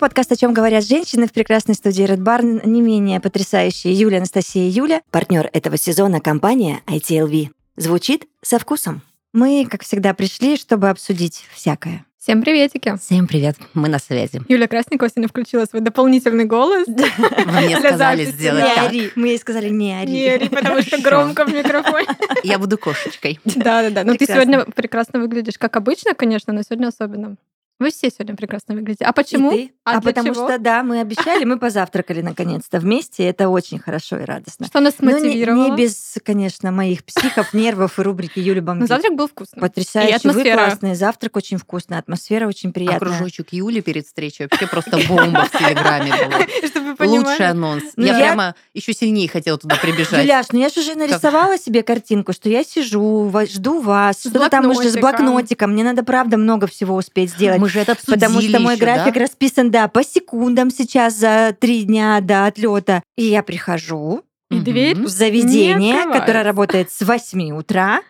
подкаст «О чем говорят женщины» в прекрасной студии Red Barn. Не менее потрясающие Юля, Анастасия и Юля. Партнер этого сезона – компания ITLV. Звучит со вкусом. Мы, как всегда, пришли, чтобы обсудить всякое. Всем приветики. Всем привет, мы на связи. Юля Красникова сегодня включила свой дополнительный голос. Вы мне сказали сделать Не ори. Мы ей сказали не ори. Не ори, потому что громко в микрофоне. Я буду кошечкой. Да-да-да. Ну ты сегодня прекрасно выглядишь, как обычно, конечно, но сегодня особенно. Вы все сегодня прекрасно выглядите. А И почему? ты? А А, для потому чего? что, да, мы обещали, мы позавтракали наконец-то вместе. Это очень хорошо и радостно. Что нас Но не, мотивировало? не без, конечно, моих психов, нервов и рубрики Юли Но Бомбит. завтрак был вкусный. Потрясающий. И атмосфера. Вы классный. Завтрак очень вкусный. Атмосфера очень А приятная. кружочек Юли перед встречей вообще просто бомба в Телеграме была. Чтобы вы понимали. Лучший анонс. Ну, Я я- прямо еще сильнее хотела туда прибежать. Юляш, ну я же уже нарисовала себе картинку, что я сижу, жду вас, С что-то там уже с блокнотиком. блокнотиком. Мне надо, правда, много всего успеть сделать. Мы же это обсудили Потому что мой ещё, график да? расписан, да, по секундам сейчас за три дня до отлета. И я прихожу И дверь в заведение, которое работает с 8 утра,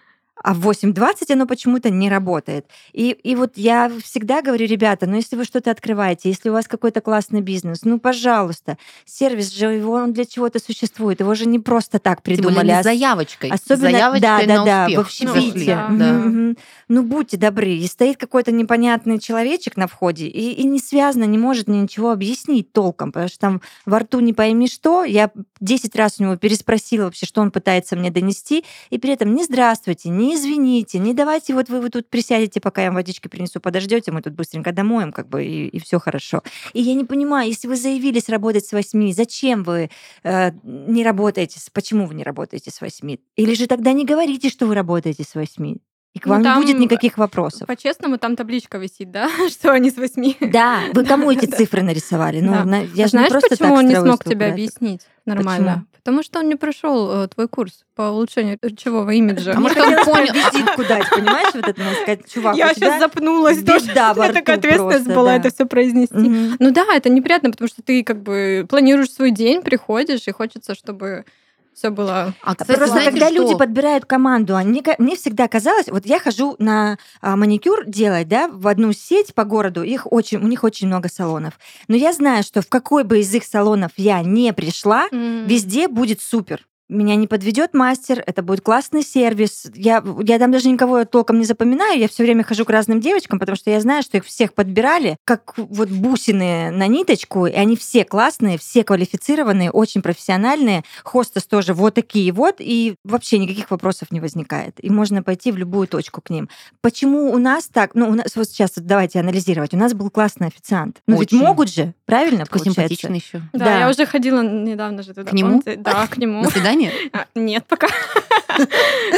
а в 8.20 оно почему-то не работает. И, и вот я всегда говорю, ребята, ну если вы что-то открываете, если у вас какой-то классный бизнес, ну пожалуйста, сервис же, его он для чего-то существует, его же не просто так Тем более придумали. а с заявочкой. Особенно, Заявочкой да, да, да, успех. в Ну, общепите. да. Мгм, Да. мгм. Ну, будьте добры. И стоит какой-то непонятный человечек на входе, и, и не связано, не может мне ничего объяснить толком, потому что там во рту не пойми что. Я 10 раз у него переспросила вообще, что он пытается мне донести, и при этом не здравствуйте, не извините, не давайте вот вы, вы тут присядете, пока я вам водички принесу, подождете, мы тут быстренько домоем, как бы, и, все хорошо. И я не понимаю, если вы заявились работать с 8, зачем вы э, не работаете, почему вы не работаете с 8? Или же тогда не говорите, что вы работаете с 8, и к Ну, вам там, не будет никаких вопросов. По-честному, там табличка висит, да? Что они с восьми. Да, вы кому эти Да. цифры нарисовали? Ну, Да. на- я же Знаешь, не просто почему так он не смог тебя курятор. объяснить нормально? Потому что он не прошел э, твой курс по улучшению речевого имиджа. А может, он понял- визитку дать, понимаешь, вот это, сказать, чувак, Я сейчас запнулась. тоже. беда У меня такая ответственность была да. это все произнести. Ну да, это неприятно, потому что ты как бы планируешь свой день, приходишь, и хочется, чтобы все было... А, кстати, Просто знаете, когда что? люди подбирают команду, они, ка- мне всегда казалось, вот я хожу на а, маникюр делать, да, в одну сеть по городу, их очень, у них очень много салонов. Но я знаю, что в какой бы из их салонов я не пришла, везде будет супер. Меня не подведет мастер, это будет классный сервис. Я, я там даже никого толком не запоминаю, я все время хожу к разным девочкам, потому что я знаю, что их всех подбирали, как вот бусины на ниточку, и они все классные, все квалифицированные, очень профессиональные. Хостес тоже вот такие вот, и вообще никаких вопросов не возникает. И можно пойти в любую точку к ним. Почему у нас так? Ну, у нас вот сейчас вот давайте анализировать. У нас был классный официант. Ну, ведь могут же, правильно, Такой получается? симпатичный еще. Да, Да. я уже ходила недавно же туда. К нему? Да, к нему. На свидание? А, Нет, пока.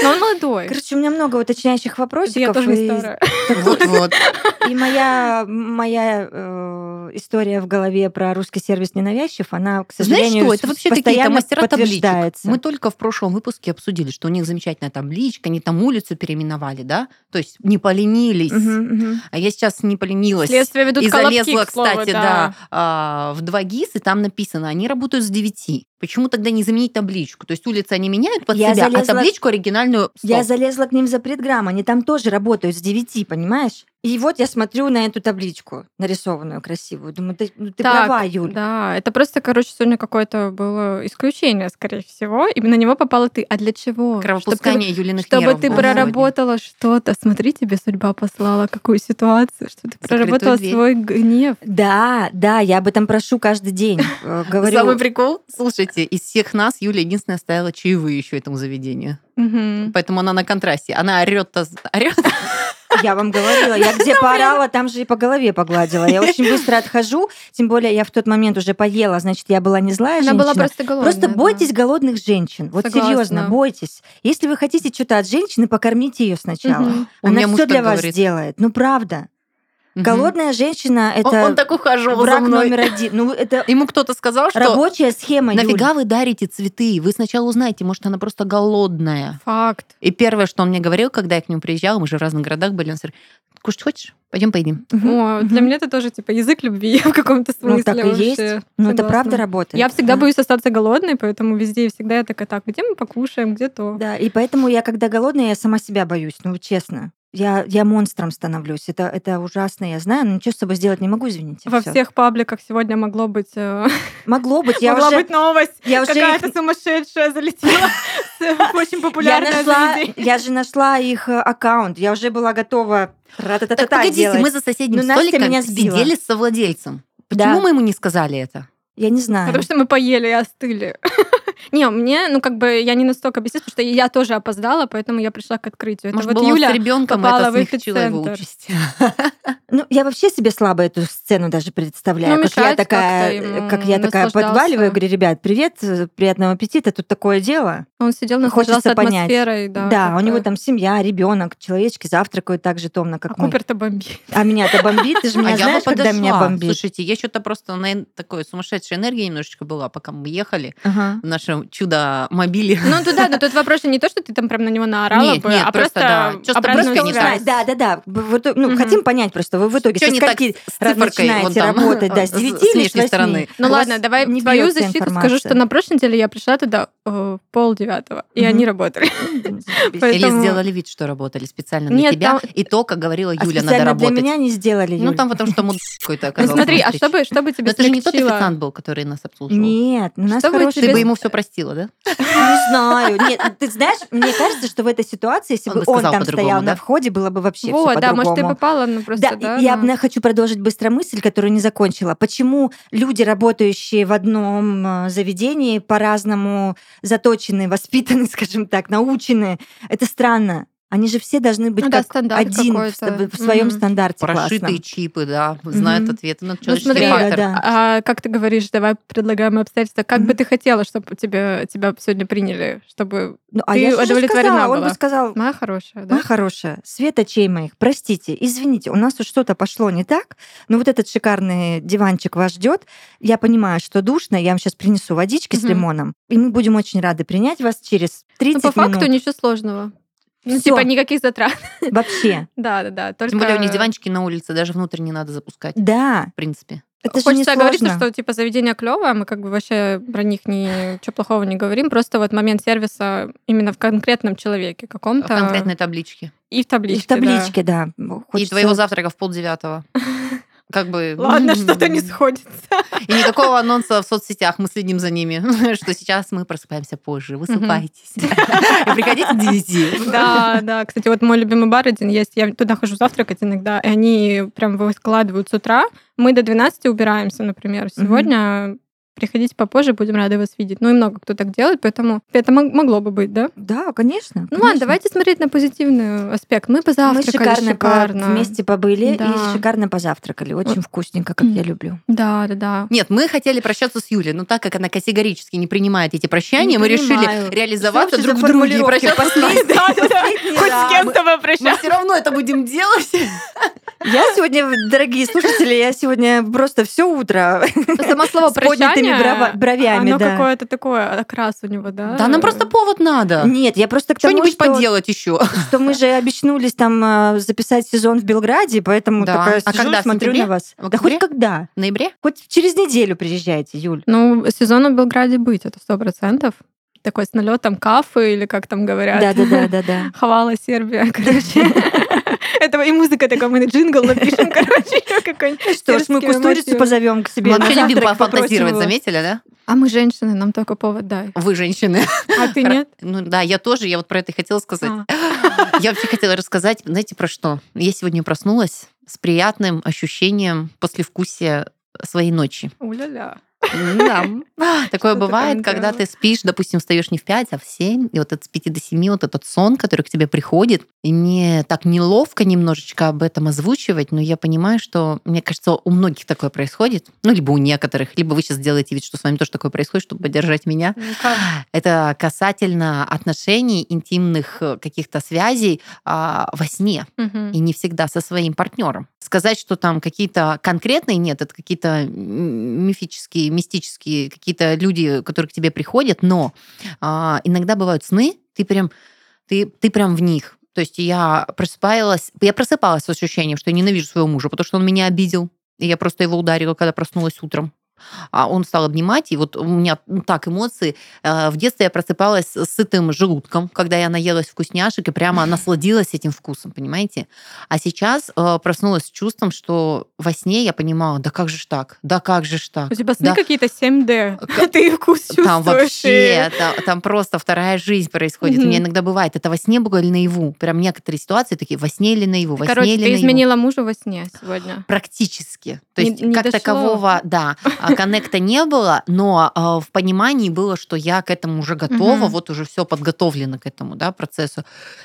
Но он молодой. Короче, у меня много уточняющих вопросиков. Я тоже не старая. Вот-вот. И моя, моя э, история в голове про русский сервис ненавязчив, она, к Знаешь сожалению, что, это вообще какие-то постоянно мастера табличек. подтверждается. Мы только в прошлом выпуске обсудили, что у них замечательная табличка, они там улицу переименовали, да? То есть не поленились. Мгм, мгм. А я сейчас не поленилась. Следствие ведут и колобки, залезла, к слову, кстати, да, а, в 2 ГИС, и там написано, они работают с 9. Почему тогда не заменить табличку? То есть улицы они меняют под Я себя, залезла- а табличку оригинальную Я стоп. залезла к ним за предграмм, они там тоже работают с 9, понимаешь? И вот я смотрю на эту табличку, нарисованную красивую. Думаю, ты, ну, ты Так, права, Юль. Да, это просто, короче, сегодня какое-то было исключение, скорее всего. И на него попала ты. А для чего? Кровопускание Юлиных Чтобы нервов ты проработала что-то. Смотри, тебе судьба послала какую ситуацию, что ты Закрытую проработала дверь. свой гнев. Да, да, я об этом прошу каждый день. Э. Говорю, Самый прикол, слушайте, из всех нас Юля единственная оставила чаевые еще этому заведению. Поэтому она на контрасте. Она орет-то, орет. Я вам говорила, я где поорала, там же и по голове погладила. Я очень быстро отхожу, тем более я в тот момент уже поела, значит, я была не злая Она женщина. была просто голодная. Просто да. бойтесь голодных женщин. Вот Согласна. серьезно, бойтесь. Если вы хотите что-то от женщины, покормите ее сначала. Она все для вас говорит. сделает. Ну правда. Мгм. Голодная женщина Он, это он так ухаживал за враг мной. номер один. Ну это Ему кто-то сказал, что рабочая схема. Юль. нафига вы дарите цветы? Вы сначала узнаете, может, она просто голодная. Факт. И первое, что он мне говорил, когда я к нему приезжала, мы же в разных городах были, он говорит, кушать хочешь? Пойдем поедим. О, для меня это тоже типа язык любви в каком-то смысле. Ну так и вообще. есть. Ну это правда работает. Я всегда Да. боюсь остаться голодной, поэтому везде и всегда я такая, так, где мы покушаем, где то. Да, и поэтому я, когда голодная, я сама себя боюсь, ну честно. Я, я монстром становлюсь. Это, это ужасно, я знаю, но ничего с собой сделать не могу, извините. Во всё. всех пабликах сегодня могло быть... э, Могло быть, я Могла уже... быть новость. я Какая-то их- сумасшедшая залетела очень я, популярное нашла, я же нашла их э, аккаунт, я уже была готова Так погодите, делать. мы за соседним Ну, столиком меня сидели с совладельцем. Да. Почему мы ему не сказали это? Я не знаю. Потому что мы поели и остыли. Не, мне, ну как бы я не настолько бесилась, потому что я тоже опоздала, поэтому я пришла к открытию. Это Может, вот был он с Юля ребенком, попала это в смягчило его эпицентр. участь. Ну, я вообще себе слабо эту сцену даже представляю. Ну, как я такая, как я такая подваливаю, говорю, ребят, привет, приятного аппетита, тут такое дело. Он сидел, Хочется наслаждался понять. атмосферой. Да, Да, у него там семья, ребенок, человечки завтракают так же томно, как А мы. Купер-то бомбит. А меня-то бомбит, ты же меня а я бы знаешь, когда меня бомбит. Слушайте, я что-то просто на такой сумасшедшей энергии немножечко была, пока мы ехали Ага. в нашем чудо-мобиле. Ну, туда, но тут вопрос не то, что ты там прям на него наорала Нет, бы, нет, а просто, просто, да, Просто узнать, да, да, да. Ну, хотим понять просто, вы в итоге Что со скольки с раз циферкой начинаете работать, да, с с- 9 с или с внешней 8? стороны? Ну ладно, давай твою защиту скажу, что на прошлой неделе я пришла туда э, в пол девятого, и они работали. Или сделали вид, что работали специально для тебя, и то, как говорила А Юля, надо работать. для меня не сделали, Ну, там потому что какой-то Ну оказался. смотри, а чтобы, чтобы тебе это же не тот официант был, который нас обслуживал. Нет, у нас хороший... Ты бы ему все простила, да? Не знаю. Нет, ты знаешь, мне кажется, что в этой ситуации, если бы он там по-другому, стоял на входе, было бы вообще все Вот, да, может, ты по-другому. попала, ну просто, Да, я ну. хочу продолжить быстро мысль, которую не закончила. Почему люди, работающие в одном э, заведении, по-разному заточены, воспитаны, скажем так, научены? Это странно. Они же все должны быть Ну да, как стандарт один в, какой-то. в своем Мгм. стандарте Прошитые классном. чипы, да, знают Мгм. ответы на Ну человеческий смотри, Да, фактор. да. а как ты говоришь, давай предлагаем обстоятельства. Как бы Мгм. ты хотела, чтобы тебе, тебя сегодня приняли, чтобы... Ну, а Ты я удовлетворена сказала, он была? бы сказал, Моя хорошая, да? Моя хорошая, Света чей моих, простите, извините, у нас тут что-то пошло не так, но вот этот шикарный диванчик вас ждет. Я понимаю, что душно, я вам сейчас принесу водички с Мгм. лимоном, и мы будем очень рады принять вас через 30 Ну, по факту минут. ничего сложного. Ну, Всё. типа, никаких затрат. Вообще. Да, да, да. Только... Тем более у них диванчики на улице, даже внутрь не надо запускать, Да, в принципе. это Хочется говорить, что типа заведение клевое, мы как бы вообще про них ничего плохого не говорим, просто вот момент сервиса именно в конкретном человеке В каком-то. конкретной табличке. И в И табличке. в табличке, да. И Хочется- твоего завтрака в полдевятого. Как бы... Ладно, что-то не сходится. И никакого анонса в соцсетях, мы следим за ними, что сейчас мы просыпаемся позже, высыпайтесь. И приходите к 9. Да, да. Кстати, вот мой любимый бар один есть. Я туда хожу завтракать иногда, и они прям выкладывают с утра. Мы до 12 убираемся, например. Сегодня приходите попозже, будем рады вас видеть. Ну и много кто так делает, поэтому это мог- могло бы быть, да? Да, конечно. Ну ладно, конечно. давайте смотреть на позитивный аспект. Мы Мы позавтракали шикарно, по- шикарно. вместе побыли Да. и шикарно позавтракали. Очень вкусненько, как я люблю. Да, да, да. Нет, мы хотели прощаться с Юлей, но так как она категорически не принимает эти прощания, Не мы принимаю. решили реализоваться вообще друг в друге и прощаться Хоть с кем-то Мы попрощаться. все равно это будем делать. Я сегодня, дорогие слушатели, я сегодня просто все утро Само слово с прощание, брово- бровями. оно да. какое-то такое, окрас у него, да? Да, нам просто повод надо. Нет, я просто к тому, Что-нибудь что, поделать еще. что мы же обещнулись там э, записать сезон в Белграде, поэтому Да. такая А сижу, когда, смотрю на вас. Да хоть когда. В ноябре? Хоть через неделю приезжайте, Юль. Ну, сезон в Белграде быть, это сто процентов. Такой с налетом кафы, или как там говорят. Да-да-да-да-да. Хавала Сербия, короче. Этого и музыка такая, мы джингл напишем, короче, какой-нибудь. Что ж, мы кустурицу позовем к себе Мы вообще любим пофантазировать, заметили, да? А мы женщины, нам только повод дай. Вы женщины. А ты нет? Ну да, я тоже, я вот про это и хотела сказать. А. Я вообще хотела рассказать, знаете, про что? Я сегодня проснулась с приятным ощущением послевкусия своей ночи. Уля-ля. Да. Такое бывает, когда да. ты спишь, допустим, встаешь не в 5, а в 7, и вот от с 5 до 7 вот этот сон, который к тебе приходит, и мне так неловко немножечко об этом озвучивать, но я понимаю, что, мне кажется, у многих такое происходит, ну, либо у некоторых, либо вы сейчас делаете вид, что с вами тоже такое происходит, чтобы поддержать меня. Ну-ка. Это касательно отношений, интимных э, каких-то связей а, во сне и не всегда со своим партнером. Сказать, что там какие-то конкретные нет, это какие-то мифические, мистические какие-то люди, которые к тебе приходят, но а, иногда бывают сны, ты прям, ты, ты прям в них. То есть я просыпалась, я просыпалась с ощущением, что я ненавижу своего мужа, потому что он меня обидел, и я просто его ударила, когда проснулась утром. А он стал обнимать, и вот у меня ну, так эмоции. Э, в детстве я просыпалась с сытым желудком, когда я наелась вкусняшек и прямо насладилась этим вкусом, понимаете? А сейчас э, проснулась с чувством, что во сне я понимала, да как же ж так, да как же ж так. У тебя сны да. какие-то 7D, ты вкус чувствуешь. Там вообще, там, там просто вторая жизнь происходит. У меня иногда бывает, это во сне было или наяву. Прям некоторые ситуации такие, во сне или наяву, во Короче, сне или ты наяву. изменила мужа во сне сегодня. Практически. То Не- есть не как дошло. такового, да, а, коннекта не было, но а, в понимании было, что я к этому уже готова, Мгм. вот уже все подготовлено к этому, да, процессу.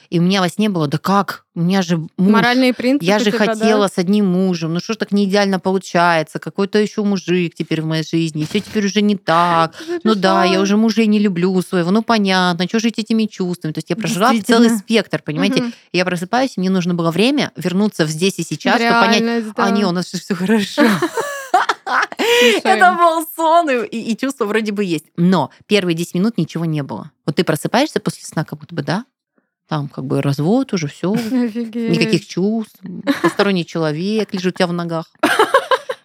И у меня во сне было, да как, у меня же муж, Моральные принципы. я же тебя, да? хотела с одним мужем, ну что ж так не идеально получается, какой-то еще мужик теперь в моей жизни, все теперь уже не так. Ну да, я уже мужей не люблю своего, ну понятно, что жить этими чувствами. То есть я прожила целый спектр, понимаете? Мгм. Я просыпаюсь, мне нужно было время вернуться в здесь и сейчас, чтобы понять, да. а не, у нас все хорошо. Это был сон, и, и чувство вроде бы есть. Но первые 10 минут ничего не было. Вот ты просыпаешься после сна, как будто бы, да? Там как бы развод уже, все, никаких чувств, посторонний человек лежит у тебя в ногах.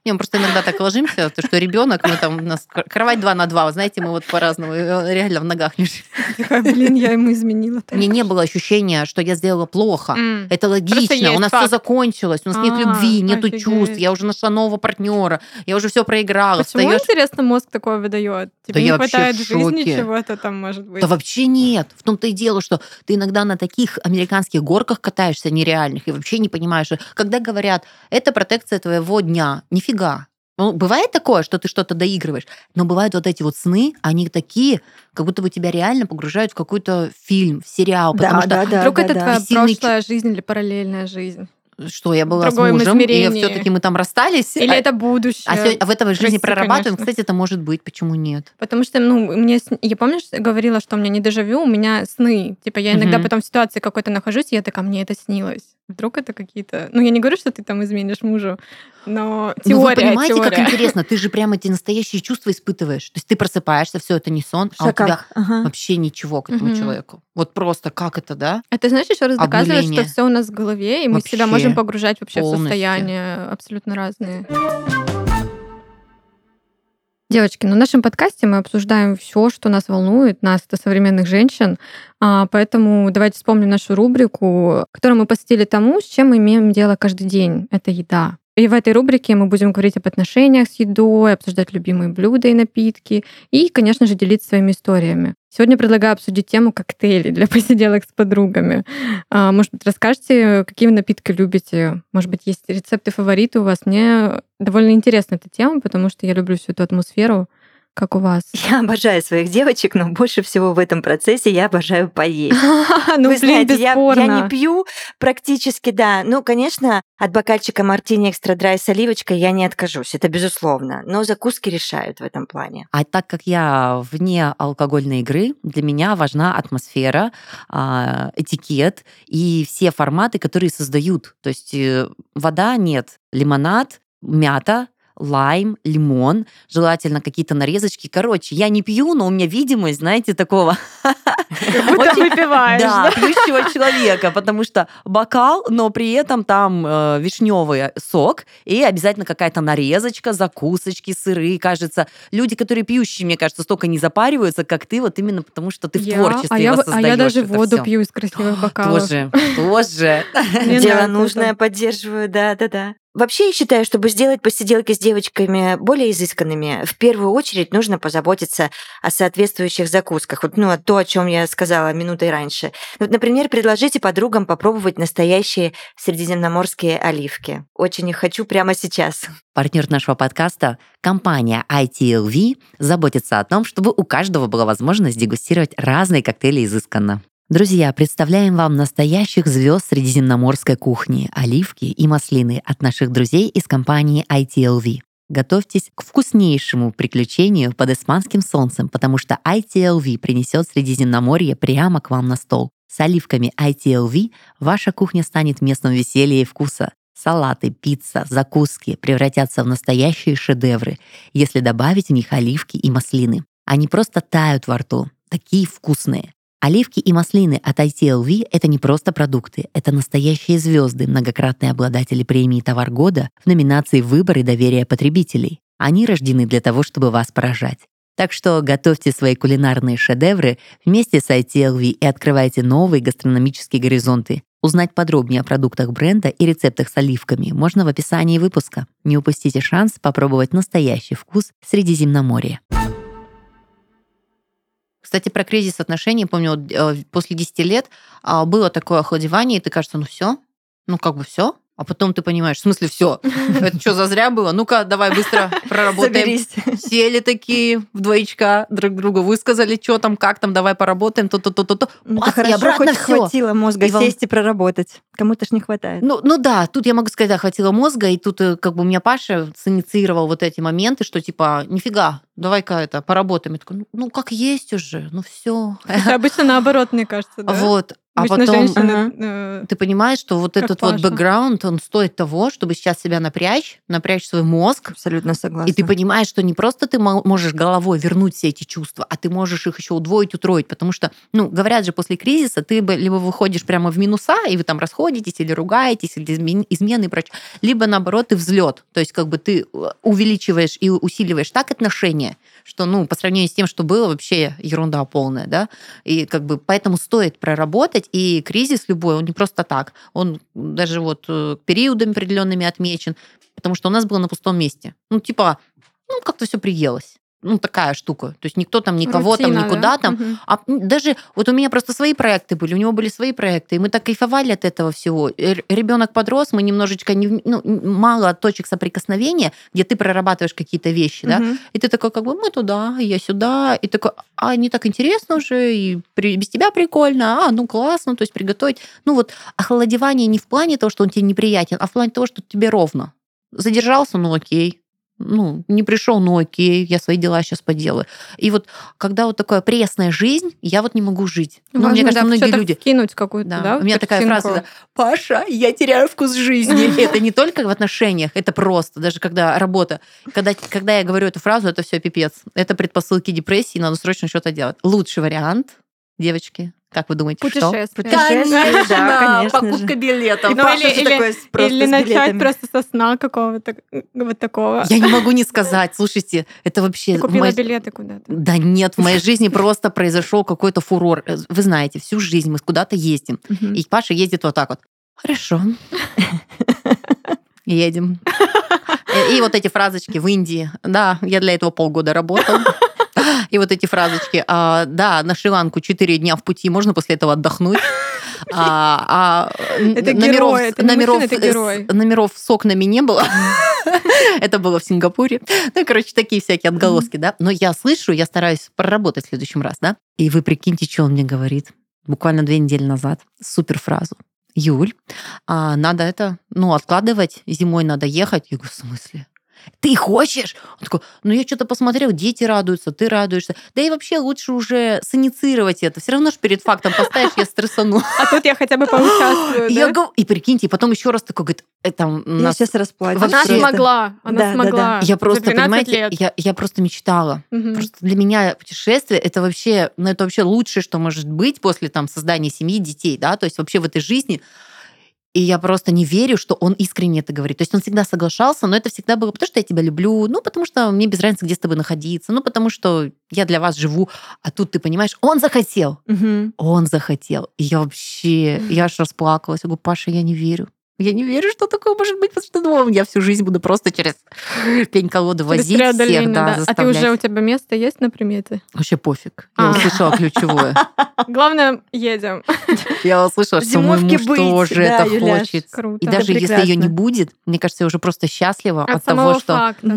Не, мы просто иногда так ложимся, то, что ребенок, мы там, у нас кр- кровать 2 на 2, вы знаете, мы вот по-разному, он реально в ногах лежит. Такая, блин, я ему изменила. Мне не было ощущения, что я сделала плохо. Это логично. У нас все закончилось. У нас нет А, любви, нету офигеть. чувств. Я уже нашла нового партнера. Я уже все проиграла. Почему, интересно, мозг такое выдает? Тебе Да не хватает в жизни чего-то там, может быть? Да вообще нет. В том-то и дело, что ты иногда на таких американских горках катаешься нереальных и вообще не понимаешь, что- когда говорят, это протекция твоего дня, нифига. Ну, бывает такое, что ты что-то доигрываешь, но бывают вот эти вот сны, они такие, как будто бы тебя реально погружают в какой-то фильм, в сериал, потому Да, что да. Вдруг да, это да. твоя Сильный прошлая жизнь или параллельная жизнь? что я была другом с мужем, и измерении. все-таки мы там расстались. Или а, это будущее? а а в этой жизни Прости, прорабатываем. конечно. Кстати, это может быть, почему нет? Потому что, ну, мне, я помнишь, говорила, что у меня не дежавю, у меня сны. Типа, я иногда Мгм. потом в ситуации какой-то нахожусь, и я такая, мне это снилось. Вдруг это какие-то... Ну, я не говорю, что ты там изменишь мужу, но теория, Ну, вы понимаете, теория. как интересно? Ты же прямо эти настоящие чувства испытываешь. То есть ты просыпаешься, все это не сон, а у тебя. Ага. вообще ничего к этому Мгм. человеку. Вот просто как это, да? Это, знаешь, еще раз доказывает, Обнуление. что все у нас в голове, и мы себя Вообще. можем погружать вообще в Полностью. состояния абсолютно разные. Девочки, в нашем подкасте мы обсуждаем все, что нас волнует, нас, это современных женщин. А, поэтому давайте вспомним нашу рубрику, которую мы посвятили тому, с чем мы имеем дело каждый день. Это еда. И в этой рубрике мы будем говорить об отношениях с едой, обсуждать любимые блюда и напитки, и, конечно же, делиться своими историями. Сегодня предлагаю обсудить тему коктейлей для посиделок с подругами. А, Может быть, расскажете, какие напитки любите? Может быть, есть рецепты, фавориты у вас? Мне довольно интересна эта тема, потому что я люблю всю эту атмосферу, как у вас. Я обожаю своих девочек, но больше всего в этом процессе я обожаю поесть. Ну, Вы блин, знаете, я, я не пью практически, да. Ну, конечно, от бокальчика мартини экстра драй с оливочкой я не откажусь, это безусловно. Но закуски решают в этом плане. А так как я вне алкогольной игры, для меня важна атмосфера, а, этикет и все форматы, которые создают. То есть э, вода нет, лимонад, мята, лайм, лимон, желательно какие-то нарезочки. Короче, я не пью, но у меня видимость, знаете, такого Как будто Очень- выпиваешь, да, да? пьющего человека, потому что бокал, но при этом там э, вишневый сок и обязательно какая-то нарезочка, закусочки, сыры. Кажется, люди, которые пьющие, мне кажется, столько не запариваются, как ты, вот именно потому что ты в творчестве а я, а я воссоздаёшь даже это воду пью из красивых бокалов. Тоже, тоже. Дело нужное, поддерживаю, да-да-да. Вообще, я считаю, чтобы сделать посиделки с девочками более изысканными, в первую очередь нужно позаботиться о соответствующих закусках. Вот, ну, то, о чем я сказала минутой раньше. Вот, например, предложите подругам попробовать настоящие средиземноморские оливки. Очень их хочу прямо сейчас. Партнер нашего подкаста, компания ITLV, заботится о том, чтобы у каждого была возможность дегустировать разные коктейли изысканно. Друзья, представляем вам настоящих звезд средиземноморской кухни, оливки и маслины от наших друзей из компании ITLV. Готовьтесь к вкуснейшему приключению под испанским солнцем, потому что ITLV принесет Средиземноморье прямо к вам на стол. С оливками ITLV ваша кухня станет местом веселья и вкуса. Салаты, пицца, закуски превратятся в настоящие шедевры, если добавить в них оливки и маслины. Они просто тают во рту, такие вкусные. Оливки и маслины от ITLV — это не просто продукты, это настоящие звезды, многократные обладатели премии «Товар года» в номинации «Выбор и доверие потребителей». Они рождены для того, чтобы вас поражать. Так что готовьте свои кулинарные шедевры вместе с ITLV и открывайте новые гастрономические горизонты. Узнать подробнее о продуктах бренда и рецептах с оливками можно в описании выпуска. Не упустите шанс попробовать настоящий вкус Средиземноморья. Кстати, про кризис отношений, помню, э, после 10 лет а, было такое охладевание, и ты кажется, ну все, ну как бы все, а потом ты понимаешь, в смысле, все, это что, зазря было? Ну-ка, давай быстро проработаем. Соберись. Сели такие в двоечка друг другу, высказали, что там, как там, давай поработаем, то-то-то-то. Ну, Бац, и хорошо, обратно хоть всё. хватило мозга И вам- сесть и проработать. Кому-то ж не хватает. Ну, ну да, тут я могу сказать, да, хватило мозга, и тут э, как бы у меня Паша синициировал вот эти моменты, что типа, нифига, давай-ка это, поработаем. Я такая, ну, ну, как есть уже, ну все. Обычно наоборот, мне кажется, да? Вот. А Обычно потом женщины, э, ты понимаешь, что вот этот вот Паша. бэкграунд, он стоит того, чтобы сейчас себя напрячь, напрячь свой мозг, Абсолютно согласна. И ты понимаешь, что не просто ты мо- можешь головой вернуть все эти чувства, а ты можешь их еще удвоить, утроить. Потому что, ну, говорят же, после кризиса ты бы либо выходишь прямо в минуса, и вы там расходитесь, или ругаетесь, или измен- измены и прочее, либо наоборот ты взлет. То есть как бы ты э, увеличиваешь и усиливаешь так отношения, что, ну, по сравнению с тем, что было, вообще ерунда полная, да. И как бы поэтому стоит проработать, и кризис любой, он не просто так. Он даже вот э, периодами определенными отмечен, потому что у нас было на пустом месте. Ну, типа, ну, как-то все приелось. Ну, такая штука. То есть никто там никого там рутина, никуда да? там. Мгм. А даже вот у меня просто свои проекты были, у него были свои проекты, и мы так кайфовали от этого всего. Ребенок подрос, мы немножечко не, ну, мало точек соприкосновения, где ты прорабатываешь какие-то вещи, да, Мгм. и ты такой, как бы, мы туда, я сюда, и такой, а не так интересно уже, и при- без тебя прикольно, а, ну классно, то есть приготовить. Ну вот охладевание не в плане того, что он тебе неприятен, а в плане того, что тебе ровно. Задержался, ну окей. Ну, не пришел, ну окей, я свои дела сейчас поделаю. И вот когда вот такая пресная жизнь, я вот не могу жить. Ну, мне Важно, кажется, да, многие люди. вкинуть какую-то, Да. да, У меня такая фраза, да, Паша, я теряю вкус жизни. Это не только в отношениях, это просто, даже когда работа. Когда, когда я говорю эту фразу, это все пипец. Это предпосылки депрессии, надо срочно что-то делать. Лучший вариант, девочки, как вы думаете, что? Путешествие. Путешествие, да, конечно покупка же. билетов. Ну, Паша или- или- такой с- просто Или начать билетами. просто со сна какого-то, вот такого. Я не могу не сказать, слушайте, это вообще... Ты купила моей- билеты куда-то. Да нет, в моей жизни просто произошел какой-то фурор. Э, Вы знаете, всю жизнь мы куда-то ездим. Мгм. И Паша ездит вот так вот. Хорошо. Едем. И вот эти фразочки в Индии. Да, я для этого полгода работал. И вот эти фразочки. а, да, на Шри-Ланку 4 дня в пути, можно после этого отдохнуть. А, а, Это номеров, герой, это номеров, мужчина, это с- герой. номеров с окнами не было. Это было в Сингапуре. Ну, короче, такие всякие отголоски, да. Но я слышу, я стараюсь проработать в следующем раз, да. И вы прикиньте, что он мне говорит. Буквально две недели назад. Супер фразу. Юль, а, надо это, ну, откладывать, зимой надо ехать. Я говорю, в смысле? Ты хочешь? Он такой, ну я что-то посмотрел, дети радуются, ты радуешься. Да и вообще лучше уже синицировать это. Все равно ж перед фактом поставишь, я стрессану. А тут я хотя бы поучаствую, И я да? говорю- И прикиньте, и потом еще раз такой, говорит, э, там Я нас сейчас расплачусь. Она смогла, она Да, да, да. смогла. Я просто, 12 понимаете, лет. я, я просто мечтала. Просто для меня путешествие это вообще, ну это вообще лучшее, что может быть после там создания семьи, детей, да, то есть вообще в этой жизни. И я просто не верю, что он искренне это говорит. То есть он всегда соглашался, но это всегда было потому, что я тебя люблю, ну потому что мне без разницы, где с тобой находиться, ну потому что я для вас живу. А тут ты понимаешь, он захотел, Мгм. он захотел. И я вообще, я аж расплакалась. Я говорю, Паша, я не верю. Я не верю, что такое может быть, потому что думала, я всю жизнь буду просто через пень-колоду возить всех, да, да. А ты уже, у тебя место есть на примете? Вообще пофиг. Я А. услышала ключевое. Главное, едем. Я услышала, что мой муж быть, тоже да, это Юляш. хочет. Круто. И даже если ее не будет, мне кажется, я уже просто счастлива от, того, что... факта, да.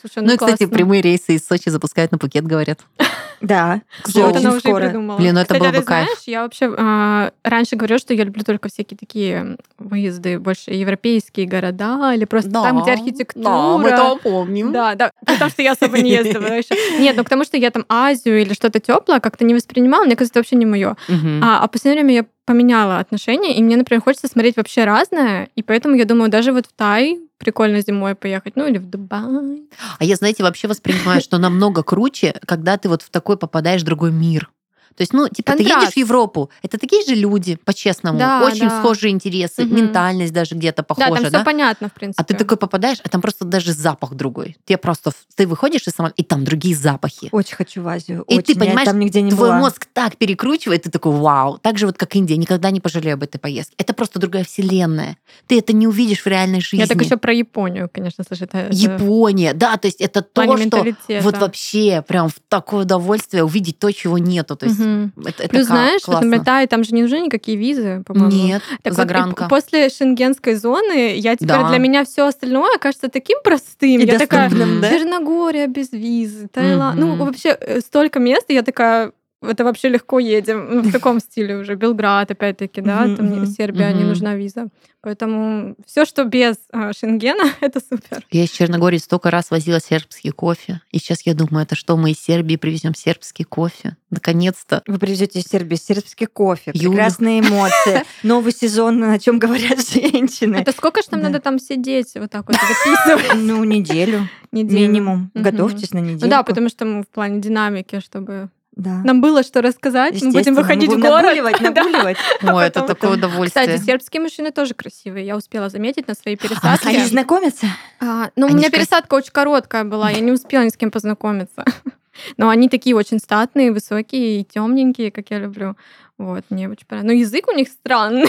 Слушай, Ну и, кстати, прямые рейсы из Сочи запускают на Пукет, говорят. Да, К слову. Вот она уже скоро. придумала. Блин, ну это Кстати, было ты бы кайф. знаешь, я вообще а, раньше говорила, что я люблю только всякие такие выезды, больше европейские города или просто там, где архитектура. Да, мы это помним. Да, да. Потому что я особо не ездила еще. Нет, ну к тому, что я там Азию или что-то теплое как-то не воспринимала, мне кажется, это вообще не мое. А, а в последнее время я поменяла отношения, и мне, например, хочется смотреть вообще разное, и поэтому я думаю, даже вот в Тай прикольно зимой поехать, ну или в Дубай. А я, знаете, вообще воспринимаю, что намного круче, когда ты вот в такой попадаешь в другой мир. То есть, ну, типа, ты Контраст. едешь в Европу, это такие же люди, по-честному, Да, очень да. схожие интересы, Мгм. ментальность даже где-то Да, похожа, там да? все понятно, в принципе. А ты такой попадаешь, а там просто даже запах другой. Ты просто, ты выходишь из самолета, и там другие запахи. Очень хочу в Азию. И ты очень. Я понимаешь, там нигде не Твой была. мозг так перекручивает, ты такой, вау. Так же вот, как Индия, никогда не пожалею об этой поездке. Это просто другая вселенная. Ты это не увидишь в реальной жизни. Я так еще про Японию, конечно, слушай. Это, Япония, да, то есть это то, что вот вообще прям в такое удовольствие увидеть то, чего нету. То есть Мгм. это, это Плюс ка- знаешь, вот, классно. например, да, и там же не нужны никакие визы, по-моему. Нет, Так вот, загранка. после шенгенской зоны я теперь Да. для меня все остальное кажется таким простым. И я такая, да? Черногория без визы, Таиланд. Ну, Мгм. вообще э, столько мест, и я такая, это вообще легко едем. Ну, в таком стиле уже. Белград, опять-таки, да, там. Сербия, не нужна виза. Поэтому все, что без а, Шенгена, это супер. Я из Черногории столько раз возила сербский кофе. И сейчас я думаю, это что, мы из Сербии привезем сербский кофе? Наконец-то. Вы привезете из Сербии сербский кофе, Юля. прекрасные эмоции, новый сезон, о чем говорят женщины. Это сколько ж нам надо там сидеть, вот так вот записывать? Ну, неделю минимум. Готовьтесь на неделю. Ну да, потому что мы в плане динамики, чтобы Да. нам было что рассказать, мы будем выходить мы в будем город. нагуливать, Да. нагуливать. Ой, это потом- такое удовольствие. Кстати, сербские мужчины тоже красивые. Я успела заметить на своей А, пересадке. Они знакомятся? А, ну, у Они меня пересадка очень короткая была, я не успела ни с кем познакомиться. Но они такие очень статные, высокие и темненькие, как я люблю. Вот, мне очень понравилось. Но язык у них странный.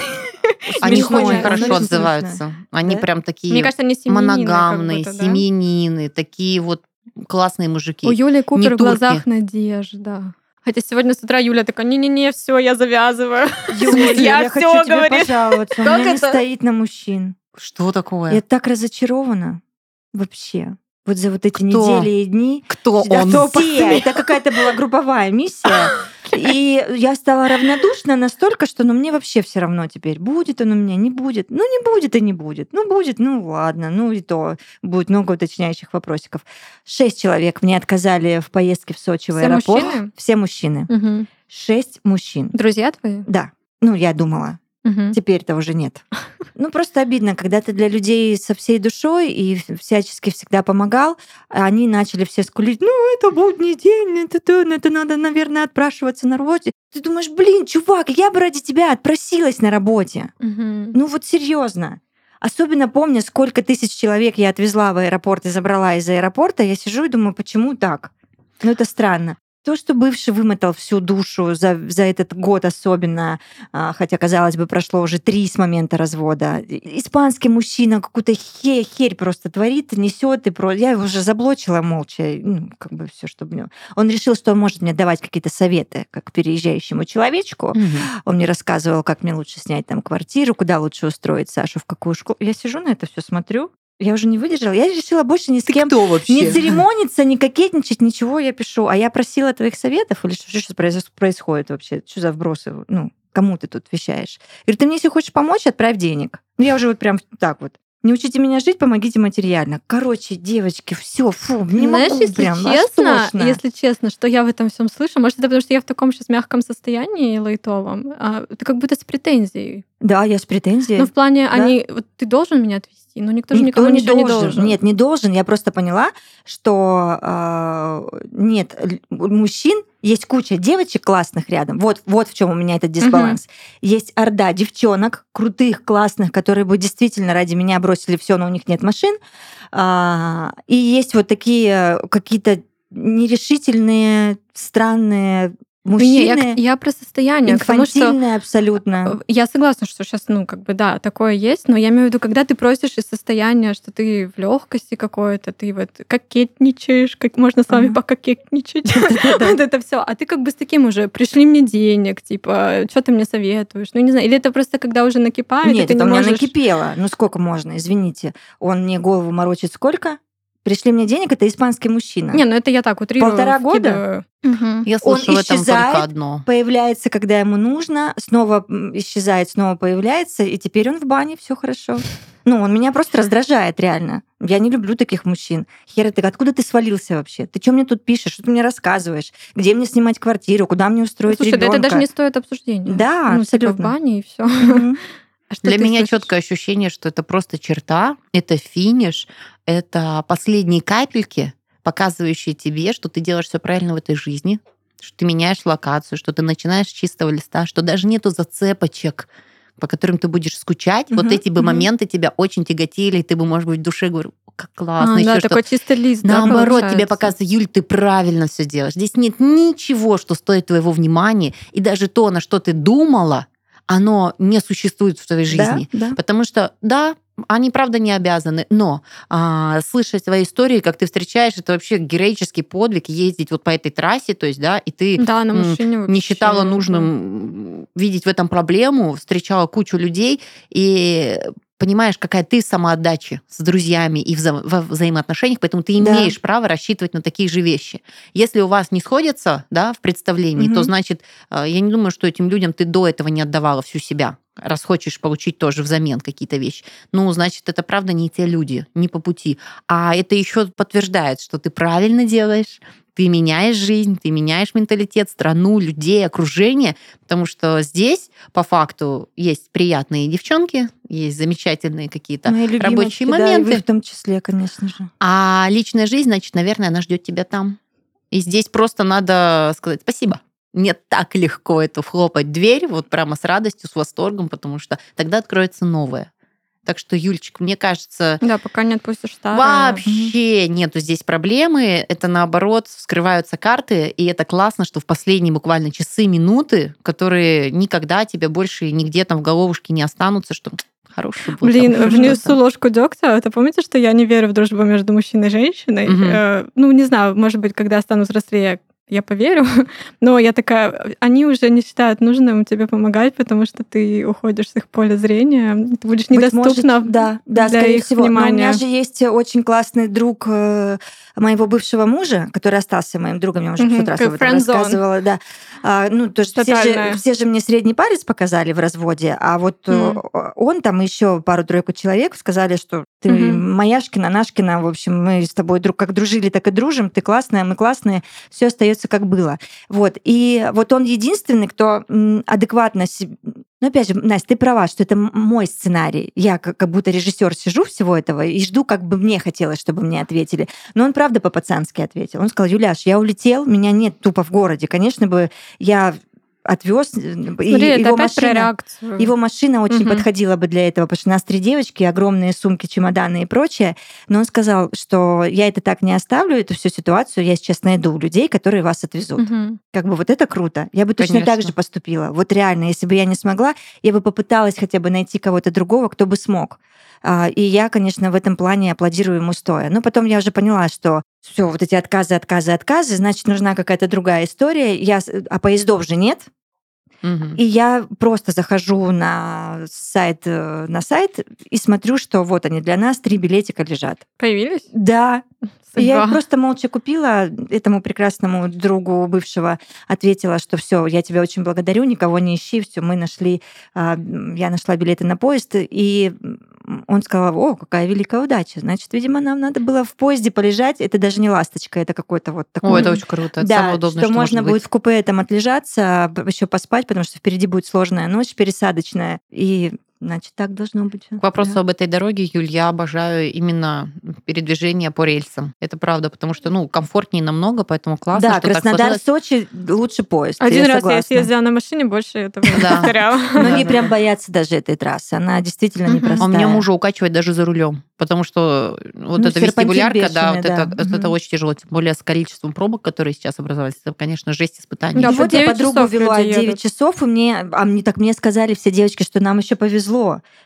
О них Смешно, очень это хорошо отзываются. Они прям такие они моногамные, семьянины, такие вот классные мужики. У Юли Купер в глазах надежда. Хотя сегодня с утра Юля такая, не-не-не, все, я завязываю. Юля, Я я хочу тебе говорю. пожаловаться. У меня не это? стоит на мужчин. Что такое? Я так разочарована вообще. Вот за вот эти Кто? недели и дни. Кто Да он? все. Это какая-то была групповая миссия. И я стала равнодушна настолько, что ну мне вообще все равно теперь, будет он у меня, не будет. Ну не будет и не будет. Ну будет, ну ладно, ну и то. Будет много уточняющих вопросиков. Шесть человек мне отказали в поездке в Сочи в Все аэропорт. мужчины? Все мужчины. Мгм. Шесть мужчин. Друзья твои? Да. Ну, я думала. Мгм. Теперь-то уже нет. Ну, просто обидно, когда ты для людей со всей душой и всячески всегда помогал, а они начали все скулить, ну, это будний день, это, то, ну, это надо, наверное, отпрашиваться на работе. Ты думаешь, блин, чувак, я бы ради тебя отпросилась на работе. Мгм. Ну, вот серьезно. Особенно помня, сколько тысяч человек я отвезла в аэропорт и забрала из аэропорта, я сижу и думаю, почему так? Ну, это странно. То, что бывший вымотал всю душу за, за этот год особенно, а, хотя, казалось бы, прошло уже три с момента развода. Испанский мужчина какую-то хе- херь просто творит, несет и про... Я его уже заблочила молча, ну, как бы все, чтобы... мне- Он решил, что он может мне давать какие-то советы, как переезжающему человечку. Мгм. Он мне рассказывал, как мне лучше снять там квартиру, куда лучше устроить Сашу, в какую школу. Я сижу на это все смотрю. Я уже не выдержала. Я решила больше ни с кем Кто вообще? не церемониться, не кокетничать, ничего я пишу. А я просила твоих советов или что сейчас происходит вообще? Что за вбросы? Ну, кому ты тут вещаешь? Говорит, ты мне, если хочешь помочь, отправь денег. Ну, я уже вот прям так вот. Не учите меня жить, помогите материально. Короче, девочки, все, фу, не Знаешь, могу если прям, честно, тошно. если честно, что я в этом всем слышу, может, это потому, что я в таком сейчас мягком состоянии лайтовом, а, это как будто с претензией. Да, я с претензией. Ну, в плане, да. они, вот ты должен меня отвести, но никто же Никто никому ничего не должен. Нет, не должен. Я просто поняла, что э, нет, мужчин есть куча девочек классных рядом. Вот, вот в чем у меня этот дисбаланс. Есть орда девчонок крутых, классных, которые бы действительно ради меня бросили все, но у них нет машин. А, и есть вот такие какие-то нерешительные, странные Не, я, мужчины, я про состояние, потому что абсолютно. Э, Я согласна, что сейчас, ну, как бы, да, такое есть, но я имею в виду, когда ты просишь из состояния, что ты в легкости какой-то, ты вот кокетничаешь, как можно с вами Ага. пококетничать, вот это все. А ты как бы с таким уже, пришли мне денег, типа, что ты мне советуешь? Ну, не знаю, или это просто когда уже накипает, Нет, это у меня накипело. Ну сколько можно, извините. Он мне голову морочит сколько? Пришли мне денег, это испанский мужчина. Не, ну это я так утрирую. Полтора года? Мгм. Я Он слышу в этом исчезает, только одно. Появляется, когда ему нужно, снова исчезает, снова появляется, и теперь он в бане, все хорошо. Ну, он меня просто раздражает, реально. Я не люблю таких мужчин. Хера, ты откуда ты свалился вообще? Ты что мне тут пишешь? Что ты мне рассказываешь? Где мне снимать квартиру? Куда мне устроить Слушай, да это ребенка? даже не стоит обсуждения. Да, ну, типа в абсолютно. бане и все. Мгм. Для меня четкое ощущение, что это просто черта, это финиш, это последние капельки, показывающие тебе, что ты делаешь все правильно в этой жизни, что ты меняешь локацию, что ты начинаешь с чистого листа, что даже нету зацепочек, по которым ты будешь скучать, вот Мгм, эти бы мгм. моменты тебя очень тяготили, и ты бы, может быть, в душе говорил, «О, как классно, А, да, что такой чистый лист, да, Наоборот, тебе получается? показывается, Юль, ты правильно все делаешь. Здесь нет ничего, что стоит твоего внимания, и даже то, на что ты думала, оно не существует в твоей жизни. Да, да. Потому что, да, они, правда, не обязаны, но а, слышать свои истории, как ты встречаешь, это вообще героический подвиг, ездить вот по этой трассе, то есть, да, и ты Да, на машине не считала нужным видеть в этом проблему, встречала кучу людей и понимаешь, какая ты самоотдача с друзьями и вза- во взаимоотношениях, поэтому ты Да. имеешь право рассчитывать на такие же вещи. Если у вас не сходятся да, в представлении, то Мгм. значит, э, я не думаю, что этим людям ты до этого не отдавала всю себя, раз хочешь получить тоже взамен какие-то вещи. Ну, значит, это правда не те люди, не по пути. А это еще подтверждает, что ты правильно делаешь, ты меняешь жизнь, ты меняешь менталитет, страну, людей, окружение, потому что здесь, по факту, есть приятные девчонки, есть замечательные какие-то рабочие да, и моменты. в том числе, конечно же. А личная жизнь, значит, наверное, она ждет тебя там. И здесь просто надо сказать спасибо. Не так легко это вхлопать дверь, вот прямо с радостью, с восторгом, потому что тогда откроется новое. Так что, Юльчик, мне кажется, Да, пока не отпустишь старое. Вообще нету здесь проблемы. Это наоборот, вскрываются карты, и это классно, что в последние буквально часы, минуты, которые никогда тебе больше нигде там в головушке не останутся, что хороший был. Блин, там внесу ложку дегтя. Это помните, что я не верю в дружбу между мужчиной и женщиной? Мгм. Э, ну, не знаю, может быть, когда стану взрослее, я поверю. Но я такая, они уже не считают нужным тебе помогать, потому что ты уходишь с их поля зрения, ты будешь Быть недоступна может, да, да, для скорее их всего. Но у меня внимания. же есть очень классный друг э, моего бывшего мужа, который остался моим другом, я уже Мгм, 500 раз как об этом рассказывала. Да. А, ну, то есть все же, все же мне средний палец показали в разводе, а вот э, Мгм. он там еще пару-тройку человек сказали, что ты Мгм. мояшкина, нашкина, в общем, мы с тобой друг как дружили, так и дружим, ты классная, мы классные, все остается как было. Вот. И вот он единственный, кто адекватно себе... Ну, опять же, Настя, ты права, что это мой сценарий. Я как будто режиссер сижу всего этого и жду, как бы мне хотелось, чтобы мне ответили. Но он правда по-пацански ответил. Он сказал, Юляш, я улетел, меня нет тупо в городе. Конечно бы я отвез, и Смотри, это его опять про машина... реакцию. Его машина очень Мгм. подходила бы для этого, потому что у нас три девочки, огромные сумки, чемоданы и прочее. Но он сказал, что я это так не оставлю, эту всю ситуацию я сейчас найду людей, которые вас отвезут. Мгм. Как бы вот это круто. Я бы точно так Конечно. же поступила. Вот реально, если бы я не смогла, я бы попыталась хотя бы найти кого-то другого, кто бы смог. А, И я, конечно, в этом плане аплодирую ему стоя. Но потом я уже поняла, что все, вот эти отказы, отказы, отказы, значит, нужна какая-то другая история. Я, а поездов же нет. Мгм. И я просто захожу на сайт, э, на сайт и смотрю, что вот они для нас, три билетика лежат. Появились? Да, Я их просто молча купила, этому прекрасному другу бывшего ответила, что все, я тебя очень благодарю, никого не ищи, все, мы нашли, а, я нашла билеты на поезд, и он сказал, о, какая великая удача, значит, видимо, нам надо было в поезде полежать, это даже не ласточка, это какой-то вот такой... О, это очень круто. Это да, самое удобное, что, что, можно будет в купе там отлежаться, еще поспать, потому что впереди будет сложная ночь пересадочная, и значит, так должно быть. К вопросу Да. об этой дороге, Юль, я обожаю именно передвижение по рельсам. Это правда, потому что, ну, комфортнее намного, поэтому классно, Да, что так Краснодар, сложилось. Сочи лучше поезд. Один я раз согласна. я съездила на машине, больше этого не Да. повторяла. Многие Да, прям боятся даже этой трассы. Она действительно непростая. А у меня мужа укачивает даже за рулем, потому что вот Ну, эта вестибулярка, да, вот да. Это, это очень тяжело, тем более с количеством пробок, которые сейчас образовались. Это, конечно, жесть испытаний. Да, вот я 9 подругу вела люди 9 едут. часов, и мне, а мне так мне сказали все девочки, что нам еще повезло,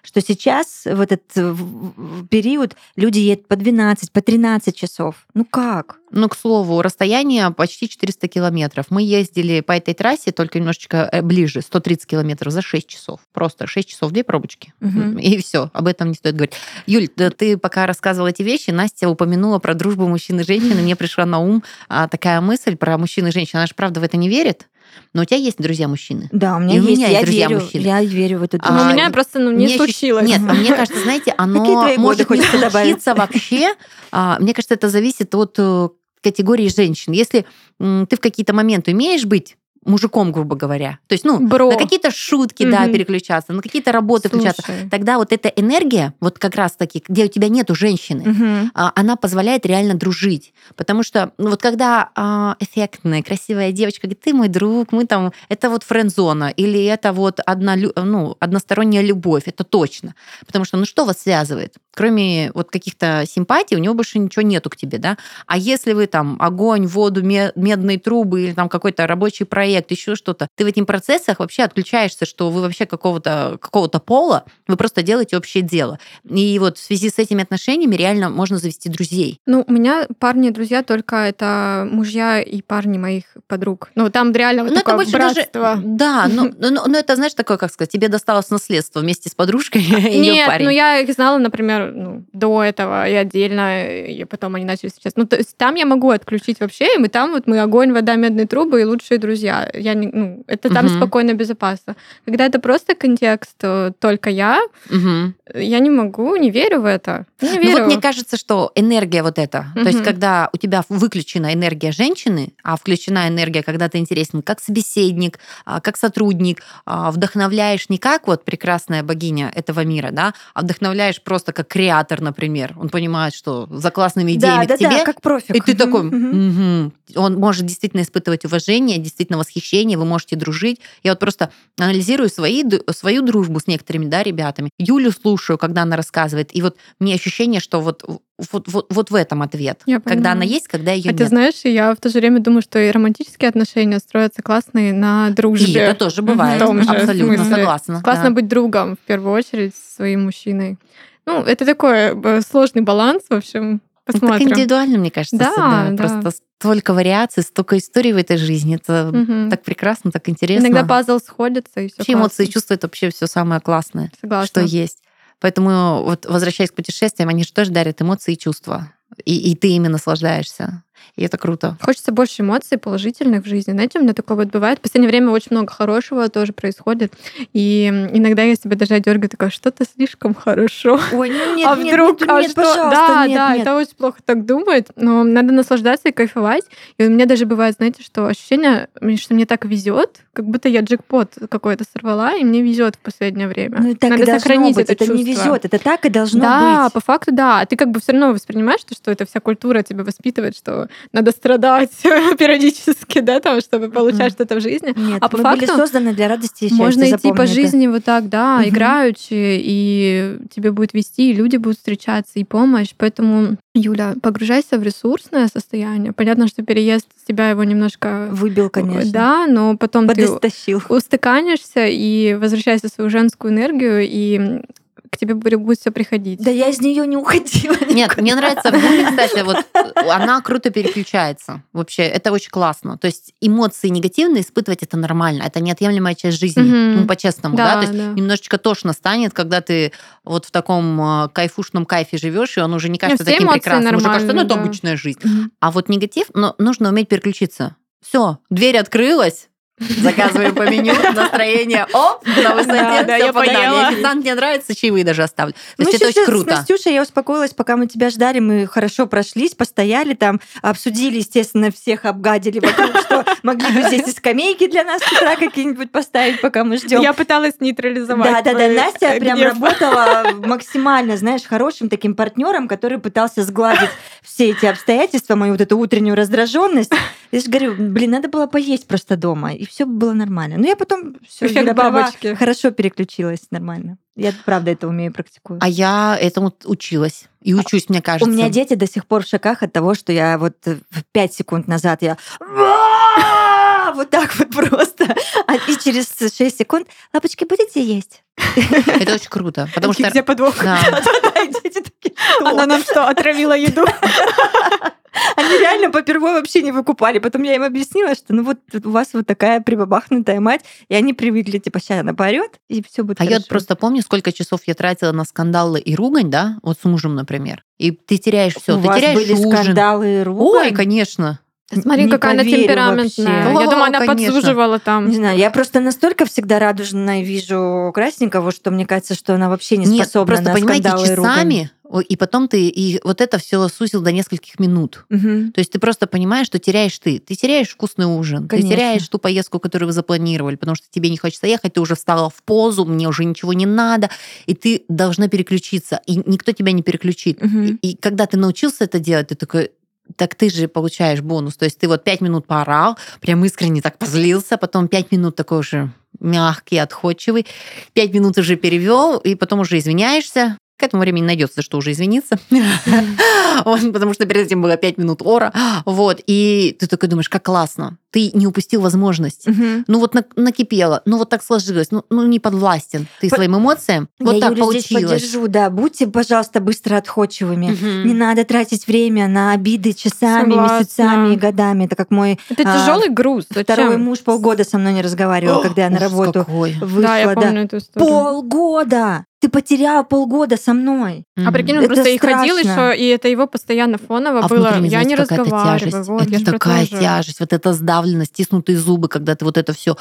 что сейчас в этот э, в- в период люди едут по 12, по 13 часов. Ну как? Ну, к слову, расстояние почти 400 километров. Мы ездили по этой трассе, только немножечко э, ближе, 130 километров за 6 часов. Просто 6 часов, две пробочки. Мгм. И все, об этом не стоит говорить. Юль, да ты пока рассказывала эти вещи, Настя упомянула про дружбу мужчин и женщин, и мне пришла на ум а, такая мысль про мужчин и женщин. Она же, правда, в это не верит, но у тебя есть друзья-мужчины. Да, у меня И у есть, меня я есть друзья верю, мужчины. я верю в эту А, Но у меня просто ну, не Мне случилось. Нет, а мне кажется, знаете, оно может не добавить? случиться вообще. А, Мне кажется, это зависит от э, категории женщин. Если ты в какие-то моменты умеешь быть мужиком, грубо говоря. То есть, ну, Бро. на какие-то шутки, да, Мгм. переключаться, на какие-то работы включаться. Слушай. Тогда вот эта энергия, вот как раз-таки, где у тебя нету женщины, а, она позволяет реально дружить. Потому что, ну, вот когда а, эффектная, красивая девочка говорит, ты мой друг, мы там, это вот френд-зона, или это вот одна, ну, односторонняя любовь, это точно. Потому что, ну, что вас связывает? Кроме вот каких-то симпатий, у него больше ничего нету к тебе, да? А если вы там огонь, воду, ме- медные трубы или там какой-то рабочий проект, еще что-то, ты в этих процессах вообще отключаешься, что вы вообще какого-то какого пола, вы просто делаете общее дело. И вот в связи с этими отношениями реально можно завести друзей. Ну, у меня парни и друзья только это мужья и парни моих подруг. Ну, там реально вот Ну, это такое даже... братство. Да, но, но, но это, знаешь, такое, как сказать, тебе досталось наследство вместе с подружкой и ее Нет, парень. ну я их знала, например, ну, до этого и отдельно, и потом они начали встречаться. Ну, то есть там я могу отключить вообще, и мы там вот мы огонь, вода, медные трубы и лучшие друзья. Я не, ну, это там Мгм. спокойно, безопасно. Когда это просто контекст только я, Мгм. я не могу, не верю в это. Не Ну верю. вот мне кажется, что энергия вот эта, то есть когда у тебя выключена энергия женщины, а включена энергия, когда ты интересен как собеседник, а, как сотрудник, а, вдохновляешь не как вот прекрасная богиня этого мира, да, а вдохновляешь просто как креатор, например. Он понимает, что за классными идеями Да, да, к тебе да, как профик. И ты такой. «Мгм». он может действительно испытывать уважение, действительно восхищение, вы можете дружить. Я вот просто анализирую свои, свою дружбу с некоторыми да, ребятами. Юлю слушаю, когда она рассказывает, и вот мне ощущение, что вот, вот, вот, вот в этом ответ. Я когда она есть, когда ее А ты нет. знаешь, я в то же время думаю, что и романтические отношения строятся классные на дружбе. И это тоже бывает. В том же Абсолютно смысле. согласна. Классно да. быть другом, в первую очередь, своим мужчиной. Ну, это такой э, сложный баланс, в общем. Ну, Так Посмотрим. индивидуально, мне кажется, Да, да. да. Просто столько вариаций, столько историй в этой жизни. Это Мгм. так прекрасно, так интересно. Иногда пазл сходится, и все Вообще эмоции это вообще все самое классное. Согласна. что есть. Поэтому вот возвращаясь к путешествиям, они же тоже дарят эмоции и чувства. И, и ты ими наслаждаешься. И это круто. Хочется больше эмоций положительных в жизни. Знаете, у меня такое вот бывает. В последнее время очень много хорошего тоже происходит. И иногда я себя даже дергаю, такая, что-то слишком хорошо. Ой, ну нет, а нет, вдруг, нет, а нет, что? пожалуйста, да, нет, да, нет. это очень плохо так думать, но надо наслаждаться и кайфовать. И у меня даже бывает, знаете, что ощущение, что мне так везет, как будто я джекпот какой-то сорвала, и мне везет в последнее время. Ну, так надо и сохранить быть. это, Это не чувство. везет, это так и должно да, быть. по факту, да. А ты как бы все равно воспринимаешь, что, что это вся культура тебя воспитывает, что надо страдать периодически, да, там, чтобы получать Мгм. что-то в жизни. Нет, А по мы были факту созданы для радости и счастья. Можно идти по это. жизни вот так, да, Мгм. играючи, и тебе будет вести, и люди будут встречаться, и помощь. Поэтому, Юля, погружайся в ресурсное состояние. Понятно, что переезд тебя его немножко... Выбил, конечно. Да, но потом ты устаканишься и возвращаешься в свою женскую энергию, и к тебе будет все приходить. Да я из нее не уходила. Нет, мне нравится в кстати, вот э, она круто переключается. Вообще, это очень классно. То есть эмоции негативные испытывать это нормально. Это неотъемлемая часть жизни. Мгм. Ну, по-честному, да. Да, То есть да. немножечко тошно станет, когда ты вот в таком э, кайфушном кайфе живешь, и он уже не кажется все таким прекрасным. Уже кажется, ну, это да. обычная жизнь. Мгм. А вот негатив, но нужно уметь переключиться. Все, дверь открылась. Заказываем по меню, настроение, оп, на высоте, Да, да, я поняла. Официант мне нравится, чаевые даже оставлю. То Ну, есть это очень с- С круто. Настюшей я успокоилась, пока мы тебя ждали, мы хорошо прошлись, постояли там, обсудили, естественно, всех обгадили вокруг, что могли бы здесь и скамейки для нас с утра какие-нибудь поставить, пока мы ждем. Я пыталась нейтрализовать. Да, да, да. Настя прям работала максимально, знаешь, хорошим таким партнером, который пытался сгладить все эти обстоятельства, мою вот эту утреннюю раздраженность. Я же говорю, блин, надо было поесть просто дома, и все было нормально. Но я потом все Эффект бабочки. хорошо переключилась нормально. Я правда это умею, практикую. А я этому училась. И учусь, мне У кажется. меня дети до сих пор в шоках от того, что я вот э, в 5 секунд назад я «Ва!» вот так вот просто. А и через 6 секунд лапочки будете есть? Это очень круто. Потому что... Где подвох? Да. Она нам что, отравила еду? Они реально попервой вообще не выкупали. Потом я им объяснила, что ну вот у вас вот такая прибабахнутая мать, и они привыкли, типа, сейчас она поорёт, и все будет А я хорошо. вот просто помню, сколько часов я тратила на скандалы и ругань, да, вот с мужем, например. И ты теряешь все, У ты вас теряешь были ужин. скандалы и ругань? Ой, конечно. Смотри, Не какая она темпераментная. вообще. Я думаю, она О, конечно. подсуживала там. Не знаю, я просто настолько всегда радужно вижу Красникову, что мне кажется, что она вообще не Нет, способна просто на понимаете, скандалы и ругань. часами О, И потом ты и вот это все сузил до нескольких минут. Мгм. То есть ты просто понимаешь, что теряешь ты. Ты теряешь вкусный ужин, Конечно. ты теряешь ту поездку, которую вы запланировали, потому что тебе не хочется ехать, ты уже встала в позу, мне уже ничего не надо, и ты должна переключиться, и никто тебя не переключит. Мгм. И когда ты научился это делать, ты такой, так ты же получаешь бонус. То есть ты вот пять минут поорал, прям искренне так позлился, потом пять минут такой уже мягкий, отходчивый, пять минут уже перевел, и потом уже извиняешься. К этому времени найдется, что уже извиниться. Потому что перед этим было пять минут ора. Вот. И ты такой думаешь, как классно. Ты не упустил возможность. Ну вот на- накипело, ну вот так сложилось, ну, ну не подвластен ты своим эмоциям. Я Вот так получилось. поддержу, да. Будьте, пожалуйста, быстро отходчивыми. Не надо тратить время на обиды часами, месяцами и годами. Это как мой Это А, тяжелый груз. второй муж полгода со мной не разговаривал, когда я на работу вышла. Да, я помню эту историю. Полгода! Ты потерял полгода со мной. А прикинь, он Это просто и ходил страшно. еще, и это его постоянно фоново А было. внутренне, Я не знаете, разговариваю. тяжесть. Вот, это такая то же. тяжесть, вот эта сдавленность, стиснутые зубы, когда ты вот это все,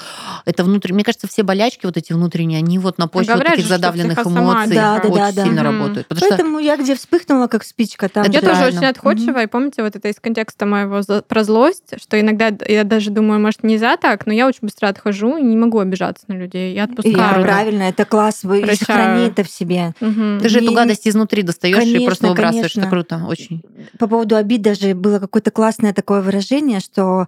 это внутренне. Мне кажется, все болячки вот эти внутренние, они вот на почве вот таких же, что задавленных эмоций Да, да, очень да, да. сильно Мгм. работают. Потому что Поэтому я где вспыхнула, как спичка, там Я же тоже очень отходчивая, и помните, вот это из контекста моего про злость, что иногда я даже думаю, может, нельзя так, но я очень быстро отхожу и не могу обижаться на людей. Я И отпускаю. правильно, это класс, вы и Прощаю. сохрани это в себе. Мгм. ты же эту не- гадость изнутри достаешь и Конечно, просто выбрасываешь. Это конечно. круто, очень. По поводу обид даже было какое-то классное такое выражение, что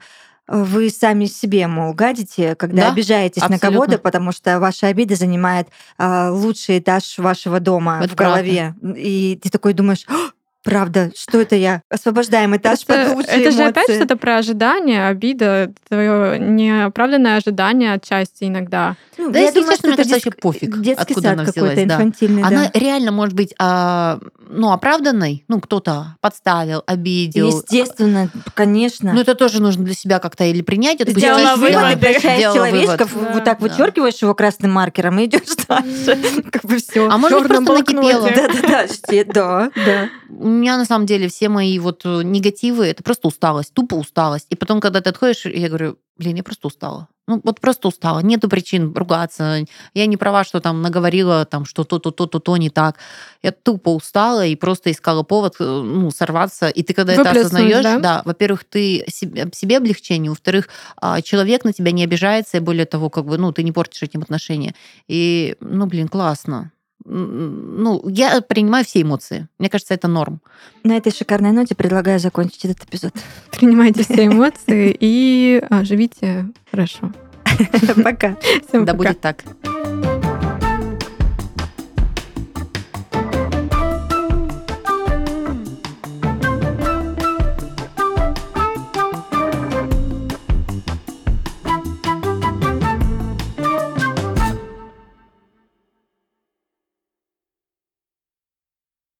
э, вы сами себе, мол, гадите, когда Да, обижаетесь на абсолютно. кого-то, потому что ваша обида занимает а, лучший этаж вашего дома Это в голове. И ты такой думаешь, «А, правда, что это я? Освобождаем этаж Просто под лучшие это же опять эмоции». что-то про ожидание, обида, твое неоправданное ожидание отчасти иногда. Ну, Да, я если думаю, что мне это кажется, детск- вообще пофиг, детский откуда сад она взялась, да. инфантильный, Она да. реально может быть а, ну, оправданной. Ну, кто-то подставил, обидел. Естественно, конечно. Ну, это тоже нужно для себя как-то или принять. Это Сделала да, прощаешь сделала человечков, вывод. вот так Да. вычеркиваешь его красным маркером и идешь дальше. Как бы все. А может, просто накипело. Да-да-да, жди, да, да. У меня на самом деле все мои вот э, негативы это просто усталость, тупо усталость. И потом, когда ты отходишь, я говорю, блин, я просто устала. Ну, вот просто устала. Нету причин ругаться. Я не права, что там наговорила, там, что то-то, то-то, то не так. Я тупо устала и просто искала повод э, ну, сорваться. И ты, когда это Выплеснуть, осознаешь, да? да, во-первых, ты себе, себе облегчение, во-вторых, а, человек на тебя не обижается, и более того, как бы, ну, ты не портишь этим отношения. И, ну, блин, классно. Ну, я принимаю все эмоции. Мне кажется, это норм. На этой шикарной ноте предлагаю закончить этот эпизод. Принимайте все эмоции и а, живите хорошо. Пока. Да будет так.